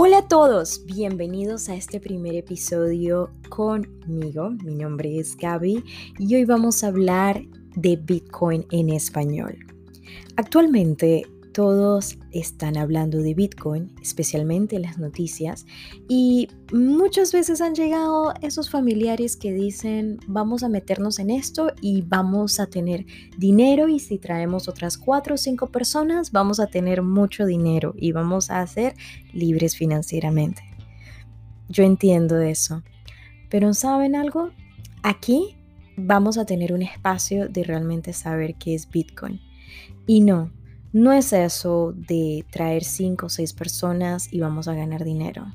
Hola a todos, bienvenidos a este primer episodio conmigo. Mi nombre es Gaby y hoy vamos a hablar de Bitcoin en español. Actualmente todos están hablando de Bitcoin, especialmente en las noticias, y muchas veces han llegado esos familiares que dicen, vamos a meternos en esto y vamos a tener dinero y si traemos otras cuatro o cinco personas, vamos a tener mucho dinero y vamos a ser libres financieramente. Yo entiendo eso, pero ¿saben algo? Aquí vamos a tener un espacio de realmente saber qué es Bitcoin. Y no, no es eso de traer cinco o seis personas y vamos a ganar dinero.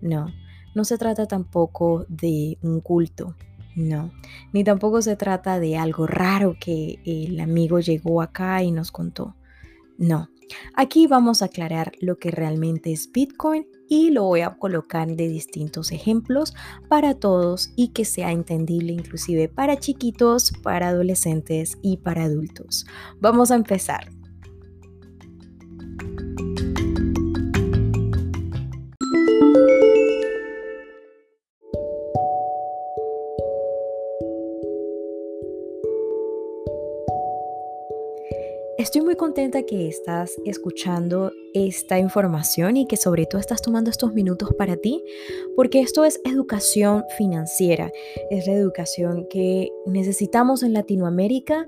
No, no se trata tampoco de un culto. No, ni tampoco se trata de algo raro que el amigo llegó acá y nos contó. No, aquí vamos a aclarar lo que realmente es Bitcoin y lo voy a colocar de distintos ejemplos para todos y que sea entendible inclusive para chiquitos, para adolescentes y para adultos. Vamos a empezar. Contenta que estás escuchando esta información y que sobre todo estás tomando estos minutos para ti, porque esto es educación financiera, es la educación que necesitamos en Latinoamérica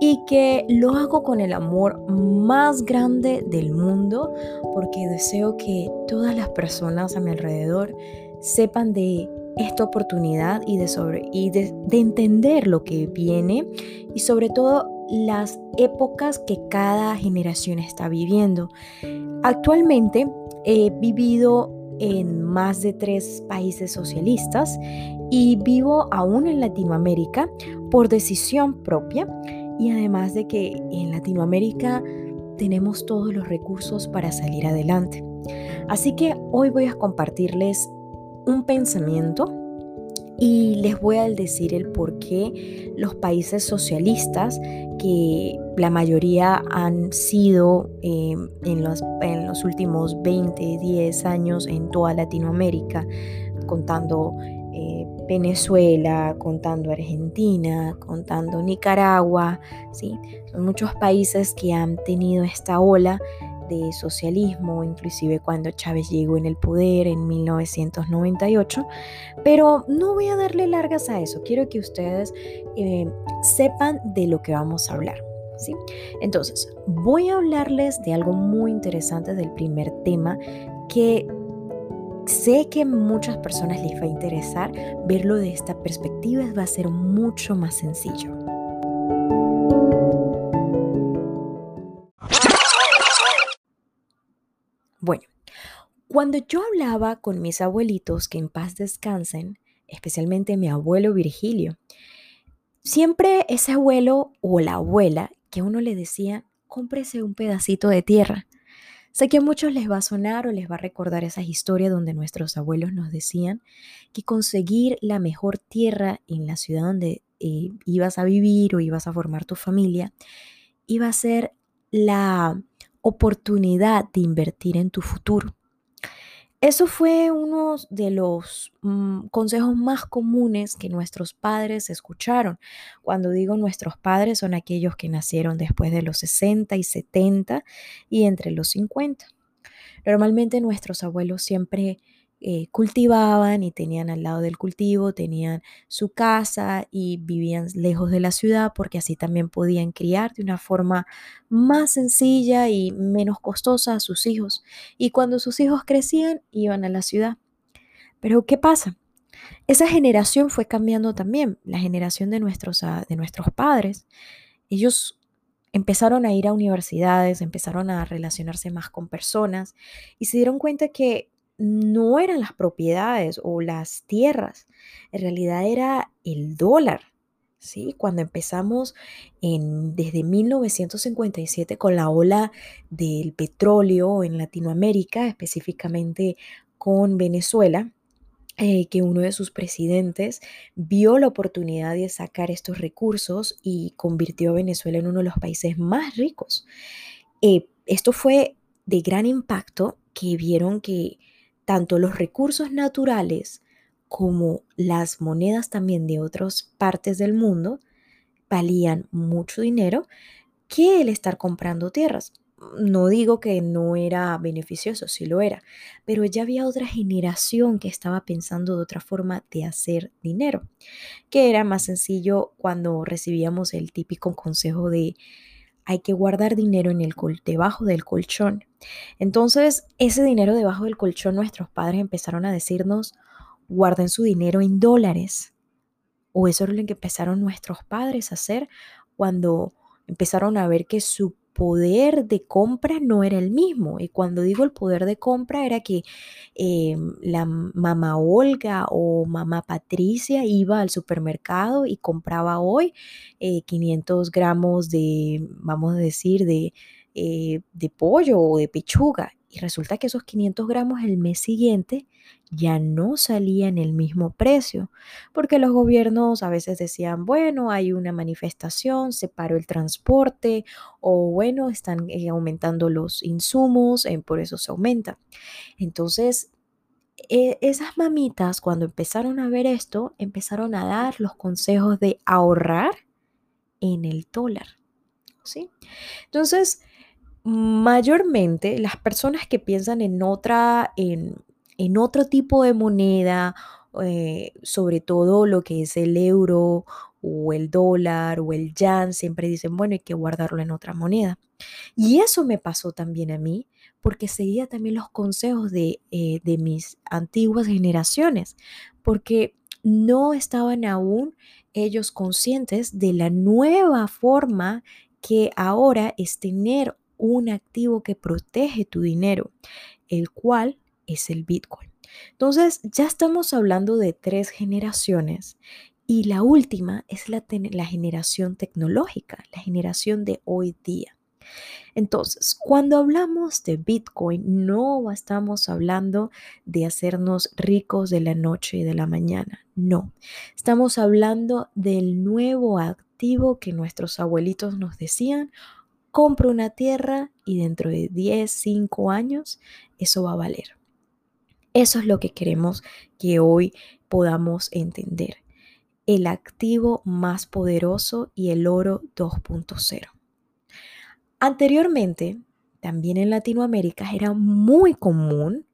y que lo hago con el amor más grande del mundo, porque deseo que todas las personas a mi alrededor sepan de esta oportunidad y de, sobre, y de, de entender lo que viene y sobre todo las épocas que cada generación está viviendo. Actualmente he vivido en más de tres países socialistas y vivo aún en Latinoamérica por decisión propia y además de que en Latinoamérica tenemos todos los recursos para salir adelante. Así que hoy voy a compartirles un pensamiento y les voy a decir el por qué los países socialistas, que la mayoría han sido eh, en, los, últimos 20, 10 años en toda Latinoamérica, contando eh, Venezuela, contando Argentina, contando Nicaragua, ¿sí? son muchos países que han tenido esta ola de socialismo, inclusive cuando Chávez llegó en el poder en 1998. Pero no voy a darle largas a eso, quiero que ustedes eh, sepan de lo que vamos a hablar. ¿sí? Entonces, voy a hablarles de algo muy interesante del primer tema que sé que muchas personas les va a interesar verlo de esta perspectiva, va a ser mucho más sencillo. Bueno, cuando yo hablaba con mis abuelitos, que en paz descansen, especialmente mi abuelo Virgilio, siempre ese abuelo o la abuela que uno le decía, cómprese un pedacito de tierra. Sé que a muchos les va a sonar o les va a recordar esa historia donde nuestros abuelos nos decían que conseguir la mejor tierra en la ciudad donde eh, ibas a vivir o ibas a formar tu familia iba a ser la oportunidad de invertir en tu futuro. Eso fue uno de los mm, consejos más comunes que nuestros padres escucharon. Cuando digo nuestros padres son aquellos que nacieron después de los 60 y 70 y entre los 50. Normalmente nuestros abuelos siempre eh, cultivaban y tenían al lado del cultivo, tenían su casa y vivían lejos de la ciudad porque así también podían criar de una forma más sencilla y menos costosa a sus hijos. Y cuando sus hijos crecían, iban a la ciudad. Pero ¿qué pasa? Esa generación fue cambiando también, la generación de nuestros, ah, de nuestros padres. Ellos empezaron a ir a universidades, empezaron a relacionarse más con personas y se dieron cuenta que no eran las propiedades o las tierras, en realidad era el dólar. ¿sí? Cuando empezamos en, desde 1957 con la ola del petróleo en Latinoamérica, específicamente con Venezuela, eh, que uno de sus presidentes vio la oportunidad de sacar estos recursos y convirtió a Venezuela en uno de los países más ricos. Eh, esto fue de gran impacto que vieron que tanto los recursos naturales como las monedas también de otras partes del mundo valían mucho dinero que el estar comprando tierras. No digo que no era beneficioso, sí lo era, pero ya había otra generación que estaba pensando de otra forma de hacer dinero, que era más sencillo cuando recibíamos el típico consejo de hay que guardar dinero en el debajo del colchón. Entonces, ese dinero debajo del colchón, nuestros padres empezaron a decirnos, guarden su dinero en dólares. O eso es lo que empezaron nuestros padres a hacer cuando empezaron a ver que su poder de compra no era el mismo. Y cuando digo el poder de compra era que eh, la mamá Olga o mamá Patricia iba al supermercado y compraba hoy 500 eh, gramos de, vamos a decir, de, eh, de pollo o de pechuga. Y resulta que esos 500 gramos el mes siguiente ya no salían el mismo precio, porque los gobiernos a veces decían, bueno, hay una manifestación, se paró el transporte, o bueno, están eh, aumentando los insumos, eh, por eso se aumenta. Entonces, e, esas mamitas, cuando empezaron a ver esto, empezaron a dar los consejos de ahorrar en el dólar. ¿sí? Entonces, mayormente las personas que piensan en otra, en, en otro tipo de moneda, eh, sobre todo lo que es el euro o el dólar o el yan, siempre dicen, bueno, hay que guardarlo en otra moneda. Y eso me pasó también a mí, porque seguía también los consejos de, eh, de mis antiguas generaciones, porque no estaban aún ellos conscientes de la nueva forma que ahora es tener un activo que protege tu dinero, el cual es el Bitcoin. Entonces, ya estamos hablando de tres generaciones y la última es la, la generación tecnológica, la generación de hoy día. Entonces, cuando hablamos de Bitcoin, no estamos hablando de hacernos ricos de la noche y de la mañana, no. Estamos hablando del nuevo activo que nuestros abuelitos nos decían, compro una tierra y dentro de 10, 5 años eso va a valer. Eso es lo que queremos que hoy podamos entender. El activo más poderoso y el oro 2.0. Anteriormente, también en Latinoamérica era muy común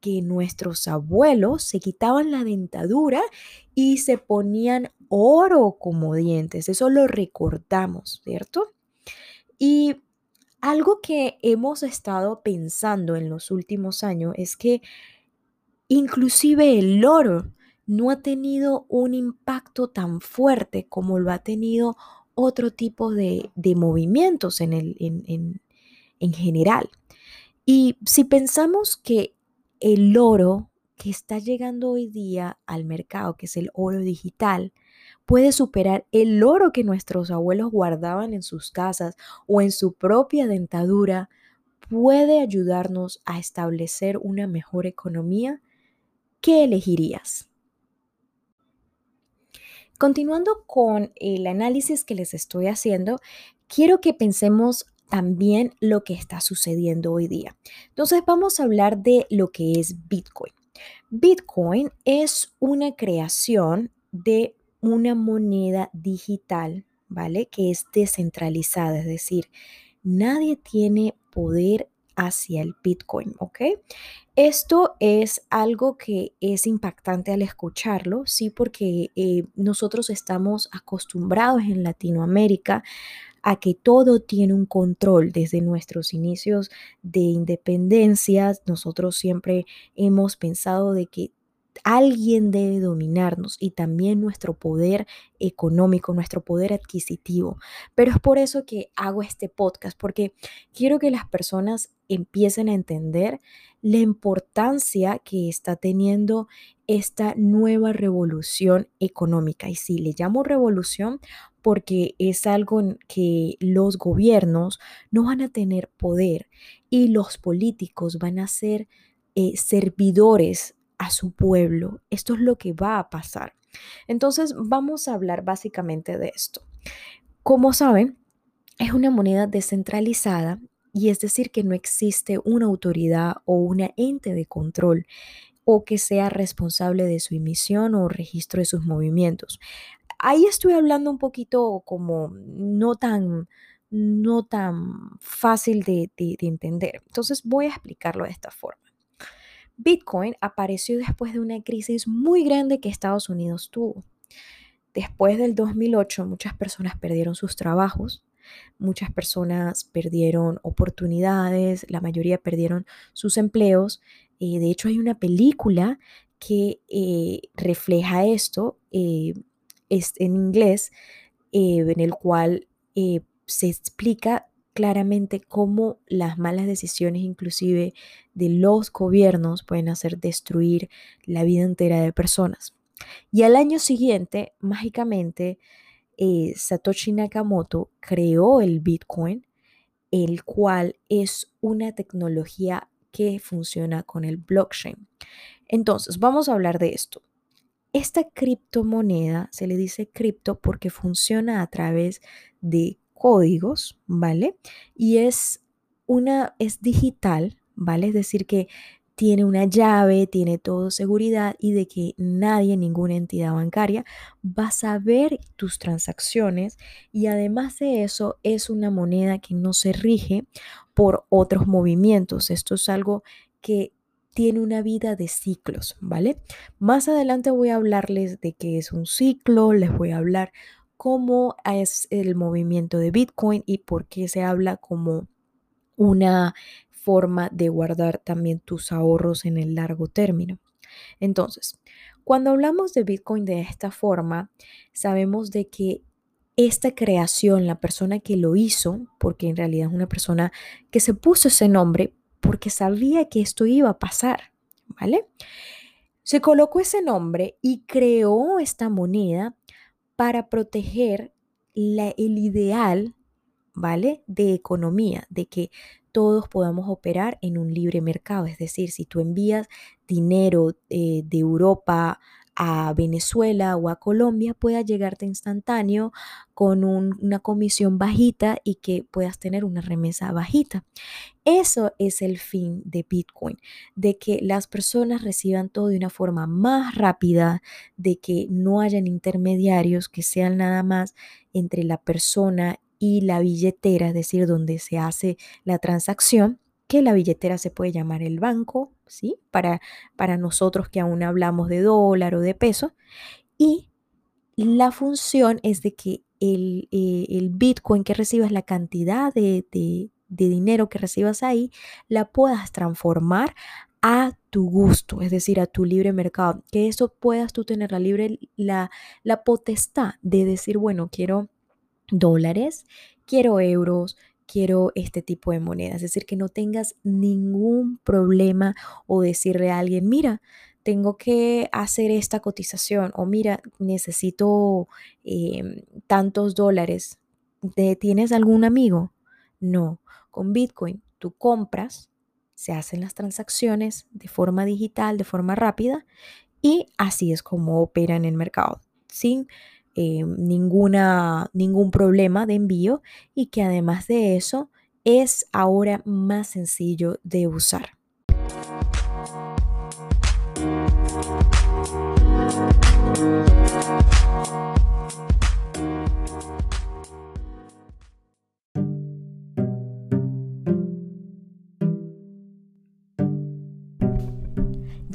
que nuestros abuelos se quitaban la dentadura y se ponían oro como dientes. Eso lo recordamos, ¿cierto? Y algo que hemos estado pensando en los últimos años es que Inclusive el oro no ha tenido un impacto tan fuerte como lo ha tenido otro tipo de, movimientos en, general. Y si pensamos que el oro que está llegando hoy día al mercado, que es el oro digital, puede superar el oro que nuestros abuelos guardaban en sus casas o en su propia dentadura, puede ayudarnos a establecer una mejor economía ¿qué elegirías? Continuando con el análisis que les estoy haciendo, quiero que pensemos también lo que está sucediendo hoy día. Entonces vamos a hablar de lo que es Bitcoin. Bitcoin es una creación de una moneda digital, ¿vale? Que es descentralizada, es decir, nadie tiene poder hacia el Bitcoin, ¿ok? Esto es algo que es impactante al escucharlo, sí, porque eh, nosotros estamos acostumbrados en Latinoamérica a que todo tiene un control desde nuestros inicios de independencia. Nosotros siempre hemos pensado de que alguien debe dominarnos y también nuestro poder económico, nuestro poder adquisitivo. Pero es por eso que hago este podcast, porque quiero que las personas empiecen a entender la importancia que está teniendo esta nueva revolución económica. Y sí, le llamo revolución porque es algo en que los gobiernos no van a tener poder y los políticos van a ser eh, servidores a su pueblo. Esto es lo que va a pasar. Entonces vamos a hablar básicamente de esto. Como saben, es una moneda descentralizada y es decir que no existe una autoridad o una ente de control o que sea responsable de su emisión o registro de sus movimientos. Ahí estoy hablando un poquito como no tan, no tan fácil de, de entender. Entonces voy a explicarlo de esta forma. Bitcoin apareció después de una crisis muy grande que Estados Unidos tuvo. Después del 2008 muchas personas perdieron sus trabajos, muchas personas perdieron oportunidades, la mayoría perdieron sus empleos. Eh, de hecho hay una película que eh, refleja esto eh, es en inglés, en el cual se explica claramente cómo las malas decisiones inclusive de los gobiernos pueden hacer destruir la vida entera de personas. Y al año siguiente, mágicamente, eh, Satoshi Nakamoto creó el Bitcoin, el cual es una tecnología que funciona con el blockchain. Entonces, vamos a hablar de esto. Esta criptomoneda se le dice cripto porque funciona a través de códigos, ¿vale? Y es una, es digital, ¿vale? Es decir, que tiene una llave, tiene todo seguridad y de que nadie, ninguna entidad bancaria va a saber tus transacciones y además de eso es una moneda que no se rige por otros movimientos. Esto es algo que tiene una vida de ciclos, ¿vale? Más adelante voy a hablarles de qué es un ciclo, les voy a hablar cómo es el movimiento de Bitcoin y por qué se habla como una forma de guardar también tus ahorros en el largo término. Entonces, cuando hablamos de Bitcoin de esta forma, sabemos de que esta creación, la persona que lo hizo, porque en realidad es una persona que se puso ese nombre porque sabía que esto iba a pasar, ¿vale? Se colocó ese nombre y creó esta moneda para proteger el ideal, ¿vale? De economía, de que todos podamos operar en un libre mercado. Es decir, si tú envías dinero eh, de Europa a Venezuela o a Colombia, pueda llegarte instantáneo con una comisión bajita y que puedas tener una remesa bajita. Eso es el fin de Bitcoin, de que las personas reciban todo de una forma más rápida, de que no hayan intermediarios, que sean nada más entre la persona y la billetera, es decir, donde se hace la transacción que la billetera se puede llamar el banco, ¿sí? Para, para nosotros que aún hablamos de dólar o de peso. Y la función es de que el, eh, Bitcoin que recibas, la cantidad de, dinero que recibas ahí, la puedas transformar a tu gusto, es decir, a tu libre mercado, que eso puedas tú tener la libre, la, la potestad de decir, bueno, quiero dólares, quiero euros, quiero este tipo de monedas. Es decir, que no tengas ningún problema o decirle a alguien, mira, tengo que hacer esta cotización o mira, necesito em, tantos dólares. ¿Tienes algún amigo? No, con Bitcoin tú compras, se hacen las transacciones de forma digital, de forma rápida y así es como opera en el mercado, eh, ninguna, ningún problema de envío y que además de eso es ahora más sencillo de usar.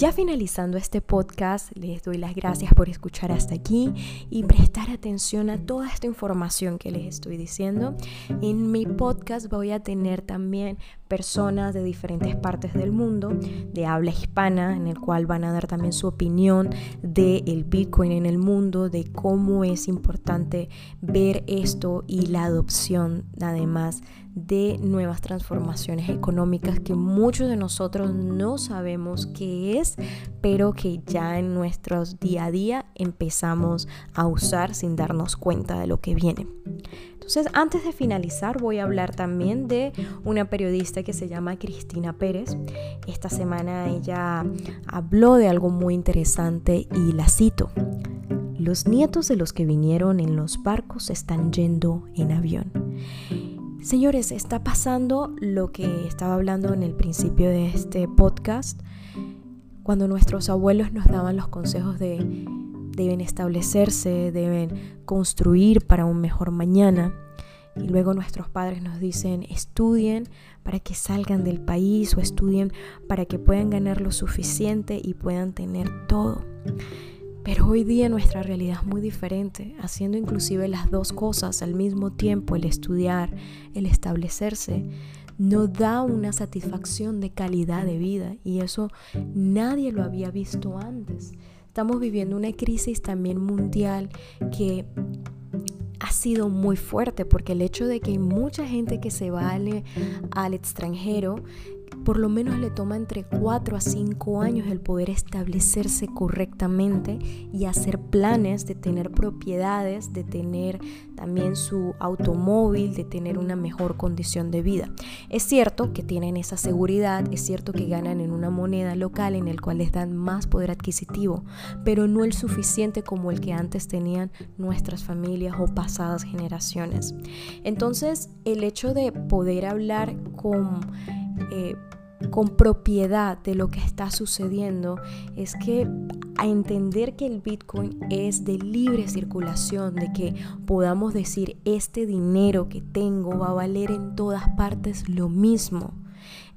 Ya finalizando este podcast, les doy las gracias por escuchar hasta aquí y prestar atención a toda esta información que les estoy diciendo. En mi podcast voy a tener también personas de diferentes partes del mundo, de habla hispana, en el cual van a dar también su opinión del el Bitcoin en el mundo, de cómo es importante ver esto y la adopción además de nuevas transformaciones económicas que muchos de nosotros no sabemos qué es, pero que ya en nuestro día a día empezamos a usar sin darnos cuenta de lo que viene. Entonces, antes de finalizar, voy a hablar también de una periodista que se llama Cristina Pérez. Esta semana ella habló de algo muy interesante y la cito. Los nietos de los que vinieron en los barcos están yendo en avión. Señores, está pasando lo que estaba hablando en el principio de este podcast, cuando nuestros abuelos nos daban los consejos de deben establecerse, deben construir para un mejor mañana. Y luego nuestros padres nos dicen, estudien para que salgan del país o estudien para que puedan ganar lo suficiente y puedan tener todo. Pero hoy día nuestra realidad es muy diferente, haciendo inclusive las dos cosas al mismo tiempo, el estudiar, el establecerse, no da una satisfacción de calidad de vida y eso nadie lo había visto antes. Estamos viviendo una crisis también mundial que ha sido muy fuerte porque el hecho de que hay mucha gente que se va al, extranjero por lo menos le toma entre 4 a 5 años el poder establecerse correctamente y hacer planes de tener propiedades, de tener también su automóvil, de tener una mejor condición de vida. Es cierto que tienen esa seguridad, es cierto que ganan en una moneda local en el cual les dan más poder adquisitivo, pero no el suficiente como el que antes tenían nuestras familias o pasadas generaciones. Entonces, el hecho de poder hablar con eh, con propiedad de lo que está sucediendo es que a entender que el Bitcoin es de libre circulación, de que podamos decir este dinero que tengo va a valer en todas partes lo mismo.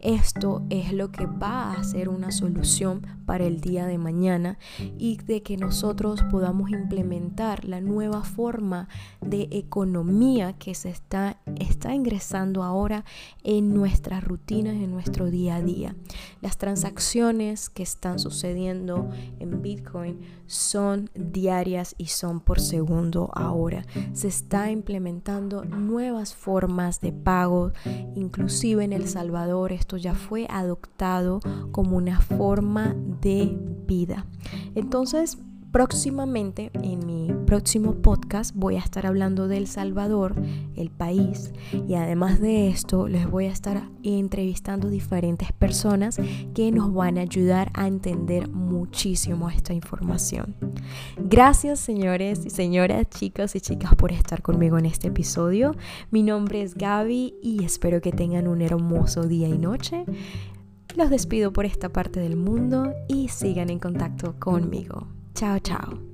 Esto es lo que va a ser una solución para el día de mañana y de que nosotros podamos implementar la nueva forma de economía que se está, está ingresando ahora en nuestras rutinas, en nuestro día a día. Las transacciones que están sucediendo en Bitcoin son diarias y son por segundo ahora. Se está implementando nuevas formas de pago, inclusive en El Salvador esto ya fue adoptado como una forma de vida. Entonces, próximamente en mi próximo podcast voy a estar hablando de El Salvador, el país, y además de esto les voy a estar entrevistando diferentes personas que nos van a ayudar a entender muchísimo esta información. Gracias señores y señoras, chicos y chicas por estar conmigo en este episodio. Mi nombre es Gaby y espero que tengan un hermoso día y noche. Los despido por esta parte del mundo y sigan en contacto conmigo. Chao, chao.